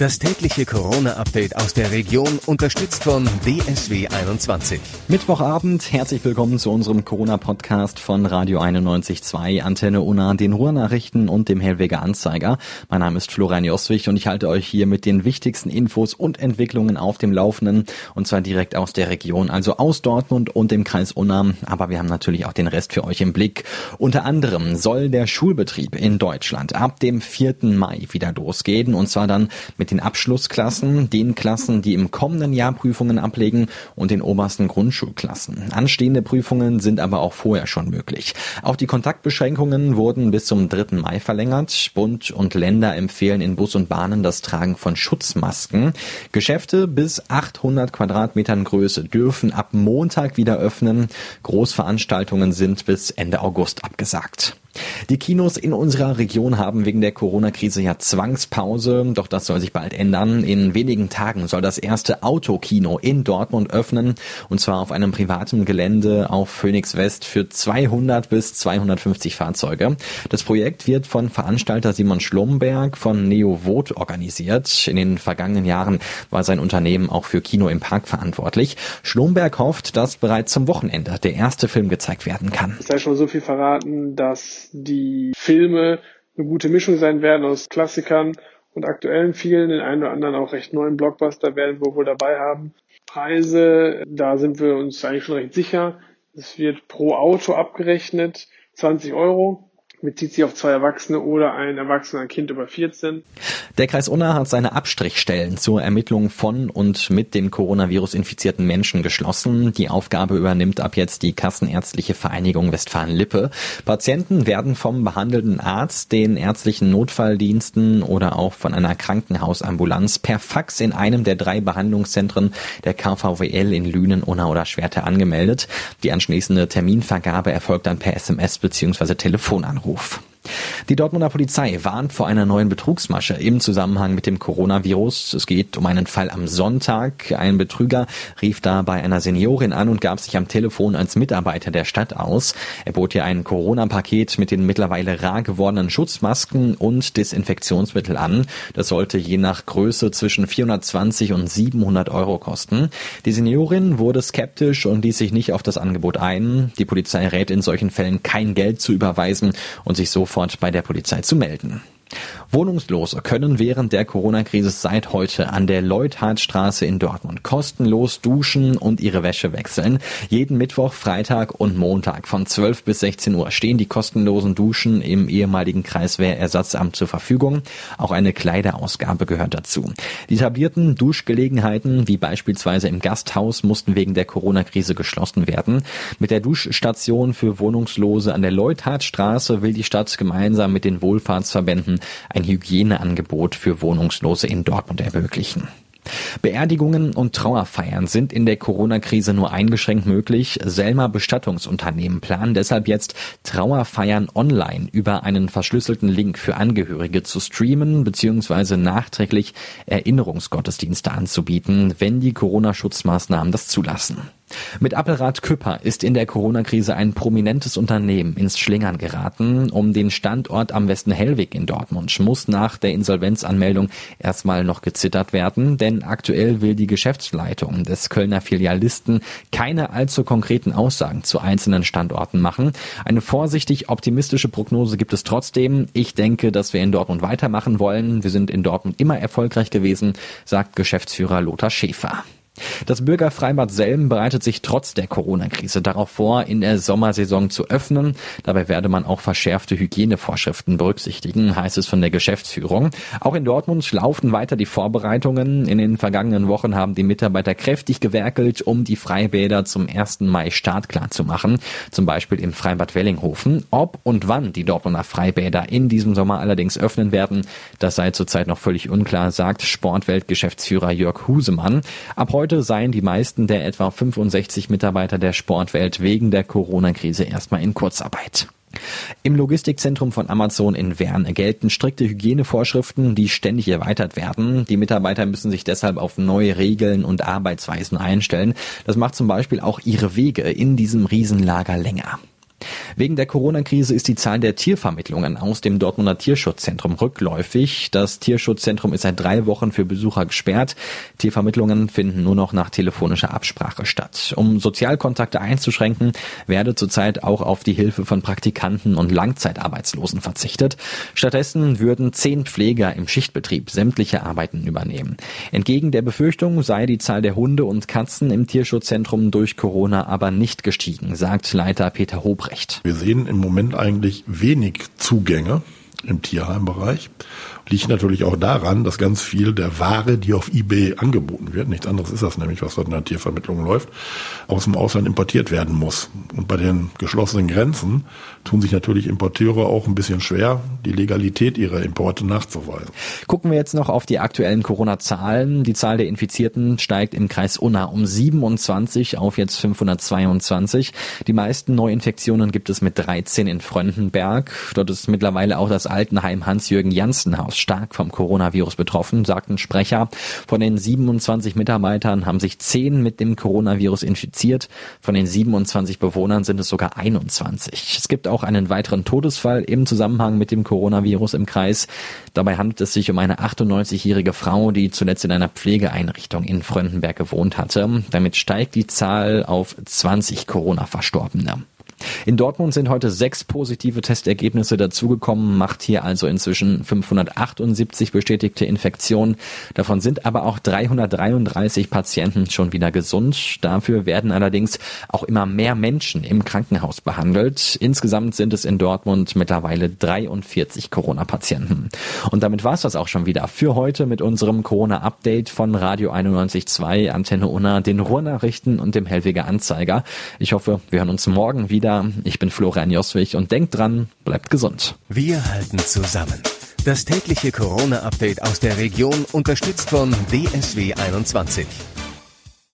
Das tägliche Corona-Update aus der Region, unterstützt von DSW 21. Mittwochabend, herzlich willkommen zu unserem Corona-Podcast von Radio 91.2, Antenne Una, den Ruhrnachrichten und dem Hellweger Anzeiger. Mein Name ist Florian Joswig und ich halte euch hier mit den wichtigsten Infos und Entwicklungen auf dem Laufenden und zwar direkt aus der Region, also aus Dortmund und dem Kreis Unna. Aber wir haben natürlich auch den Rest für euch im Blick. Unter anderem soll der Schulbetrieb in Deutschland ab dem 4. Mai wieder losgehen und zwar dann mit den Abschlussklassen, den Klassen, die im kommenden Jahr Prüfungen ablegen und den obersten Grundschulklassen. Anstehende Prüfungen sind aber auch vorher schon möglich. Auch die Kontaktbeschränkungen wurden bis zum 3. Mai verlängert. Bund und Länder empfehlen in Bus und Bahnen das Tragen von Schutzmasken. Geschäfte bis 800 Quadratmetern Größe dürfen ab Montag wieder öffnen. Großveranstaltungen sind bis Ende August abgesagt. Die Kinos in unserer Region haben wegen der Corona-Krise ja Zwangspause, doch das soll sich bald ändern. In wenigen Tagen soll das erste Autokino in Dortmund öffnen und zwar auf einem privaten Gelände auf Phoenix West für 200 bis 250 Fahrzeuge. Das Projekt wird von Veranstalter Simon Schlumberg von Neo Vote organisiert. In den vergangenen Jahren war sein Unternehmen auch für Kino im Park verantwortlich. Schlumberg hofft, dass bereits zum Wochenende der erste Film gezeigt werden kann. Es sei schon so viel verraten, dass die Filme eine gute Mischung sein werden aus Klassikern und aktuellen vielen, den einen oder anderen auch recht neuen Blockbuster werden wir wohl dabei haben. Preise, da sind wir uns eigentlich schon recht sicher. Es wird pro Auto abgerechnet, 20 Euro bezieht sich auf zwei Erwachsene oder ein Erwachsener, Kind über 14. Der Kreis Unna hat seine Abstrichstellen zur Ermittlung von und mit dem Coronavirus infizierten Menschen geschlossen. Die Aufgabe übernimmt ab jetzt die Kassenärztliche Vereinigung Westfalen-Lippe. Patienten werden vom behandelnden Arzt, den ärztlichen Notfalldiensten oder auch von einer Krankenhausambulanz per Fax in einem der drei Behandlungszentren der KVWL in Lünen, Unna oder Schwerte angemeldet. Die anschließende Terminvergabe erfolgt dann per SMS bzw. Telefonanruf. Hof. Die Dortmunder Polizei warnt vor einer neuen Betrugsmasche im Zusammenhang mit dem Coronavirus. Es geht um einen Fall am Sonntag. Ein Betrüger rief da bei einer Seniorin an und gab sich am Telefon als Mitarbeiter der Stadt aus. Er bot ihr ein Corona-Paket mit den mittlerweile rar gewordenen Schutzmasken und Desinfektionsmittel an. Das sollte je nach Größe zwischen 420 und 700 Euro kosten. Die Seniorin wurde skeptisch und ließ sich nicht auf das Angebot ein. Die Polizei rät in solchen Fällen kein Geld zu überweisen und sich sofort bei der Polizei zu melden. Wohnungslose können während der Corona-Krise seit heute an der Leuthardstraße in Dortmund kostenlos duschen und ihre Wäsche wechseln. Jeden Mittwoch, Freitag und Montag von 12 bis 16 Uhr stehen die kostenlosen Duschen im ehemaligen Kreiswehrersatzamt zur Verfügung. Auch eine Kleiderausgabe gehört dazu. Die etablierten Duschgelegenheiten, wie beispielsweise im Gasthaus, mussten wegen der Corona-Krise geschlossen werden. Mit der Duschstation für Wohnungslose an der Leuthardstraße will die Stadt gemeinsam mit den Wohlfahrtsverbänden ein Hygieneangebot für Wohnungslose in Dortmund ermöglichen. Beerdigungen und Trauerfeiern sind in der Corona-Krise nur eingeschränkt möglich. Selma Bestattungsunternehmen planen deshalb jetzt Trauerfeiern online über einen verschlüsselten Link für Angehörige zu streamen bzw. nachträglich Erinnerungsgottesdienste anzubieten, wenn die Corona-Schutzmaßnahmen das zulassen. Mit Appelrad Küpper ist in der Corona-Krise ein prominentes Unternehmen ins Schlingern geraten. Um den Standort am Westen Hellweg in Dortmund muss nach der Insolvenzanmeldung erstmal noch gezittert werden, denn aktuell will die Geschäftsleitung des Kölner Filialisten keine allzu konkreten Aussagen zu einzelnen Standorten machen. Eine vorsichtig optimistische Prognose gibt es trotzdem. Ich denke, dass wir in Dortmund weitermachen wollen. Wir sind in Dortmund immer erfolgreich gewesen, sagt Geschäftsführer Lothar Schäfer. Das Bürgerfreibad Selm bereitet sich trotz der Corona-Krise darauf vor, in der Sommersaison zu öffnen. Dabei werde man auch verschärfte Hygienevorschriften berücksichtigen, heißt es von der Geschäftsführung. Auch in Dortmund laufen weiter die Vorbereitungen. In den vergangenen Wochen haben die Mitarbeiter kräftig gewerkelt, um die Freibäder zum 1. Mai startklar zu machen. Zum Beispiel im Freibad Wellinghofen. Ob und wann die Dortmunder Freibäder in diesem Sommer allerdings öffnen werden, das sei zurzeit noch völlig unklar, sagt Sportwelt-Geschäftsführer Jörg Husemann. Ab heute Heute seien die meisten der etwa 65 Mitarbeiter der Sportwelt wegen der Corona-Krise erstmal in Kurzarbeit. Im Logistikzentrum von Amazon in Wern gelten strikte Hygienevorschriften, die ständig erweitert werden. Die Mitarbeiter müssen sich deshalb auf neue Regeln und Arbeitsweisen einstellen. Das macht zum Beispiel auch ihre Wege in diesem Riesenlager länger. Wegen der Corona-Krise ist die Zahl der Tiervermittlungen aus dem Dortmunder Tierschutzzentrum rückläufig. Das Tierschutzzentrum ist seit drei Wochen für Besucher gesperrt. Tiervermittlungen finden nur noch nach telefonischer Absprache statt. Um Sozialkontakte einzuschränken, werde zurzeit auch auf die Hilfe von Praktikanten und Langzeitarbeitslosen verzichtet. Stattdessen würden zehn Pfleger im Schichtbetrieb sämtliche Arbeiten übernehmen. Entgegen der Befürchtung sei die Zahl der Hunde und Katzen im Tierschutzzentrum durch Corona aber nicht gestiegen, sagt Leiter Peter Hobrecht. Wir sehen im Moment eigentlich wenig Zugänge im Tierheimbereich. Liegt natürlich auch daran, dass ganz viel der Ware, die auf eBay angeboten wird, nichts anderes ist das nämlich, was dort in der Tiervermittlung läuft, aus dem Ausland importiert werden muss. Und bei den geschlossenen Grenzen tun sich natürlich Importeure auch ein bisschen schwer, die Legalität ihrer Importe nachzuweisen. Gucken wir jetzt noch auf die aktuellen Corona-Zahlen. Die Zahl der Infizierten steigt im Kreis Unna um 27 auf jetzt 522. Die meisten Neuinfektionen gibt es mit 13 in Fröndenberg. Dort ist mittlerweile auch das Altenheim Hans-Jürgen Janssen Haus stark vom Coronavirus betroffen, sagten Sprecher. Von den 27 Mitarbeitern haben sich 10 mit dem Coronavirus infiziert. Von den 27 Bewohnern sind es sogar 21. Es gibt auch einen weiteren Todesfall im Zusammenhang mit dem Coronavirus im Kreis. Dabei handelt es sich um eine 98-jährige Frau, die zuletzt in einer Pflegeeinrichtung in Fröndenberg gewohnt hatte. Damit steigt die Zahl auf 20 Corona-Verstorbene. In Dortmund sind heute sechs positive Testergebnisse dazugekommen, macht hier also inzwischen 578 bestätigte Infektionen. Davon sind aber auch 333 Patienten schon wieder gesund. Dafür werden allerdings auch immer mehr Menschen im Krankenhaus behandelt. Insgesamt sind es in Dortmund mittlerweile 43 Corona-Patienten. Und damit war es das auch schon wieder für heute mit unserem Corona-Update von Radio 91.2, Antenne Unna, den Ruhrnachrichten und dem Hellweger Anzeiger. Ich hoffe, wir hören uns morgen wieder wieder. Ich bin Florian Joswig und denkt dran, bleibt gesund. Wir halten zusammen. Das tägliche Corona-Update aus der Region unterstützt von DSW 21.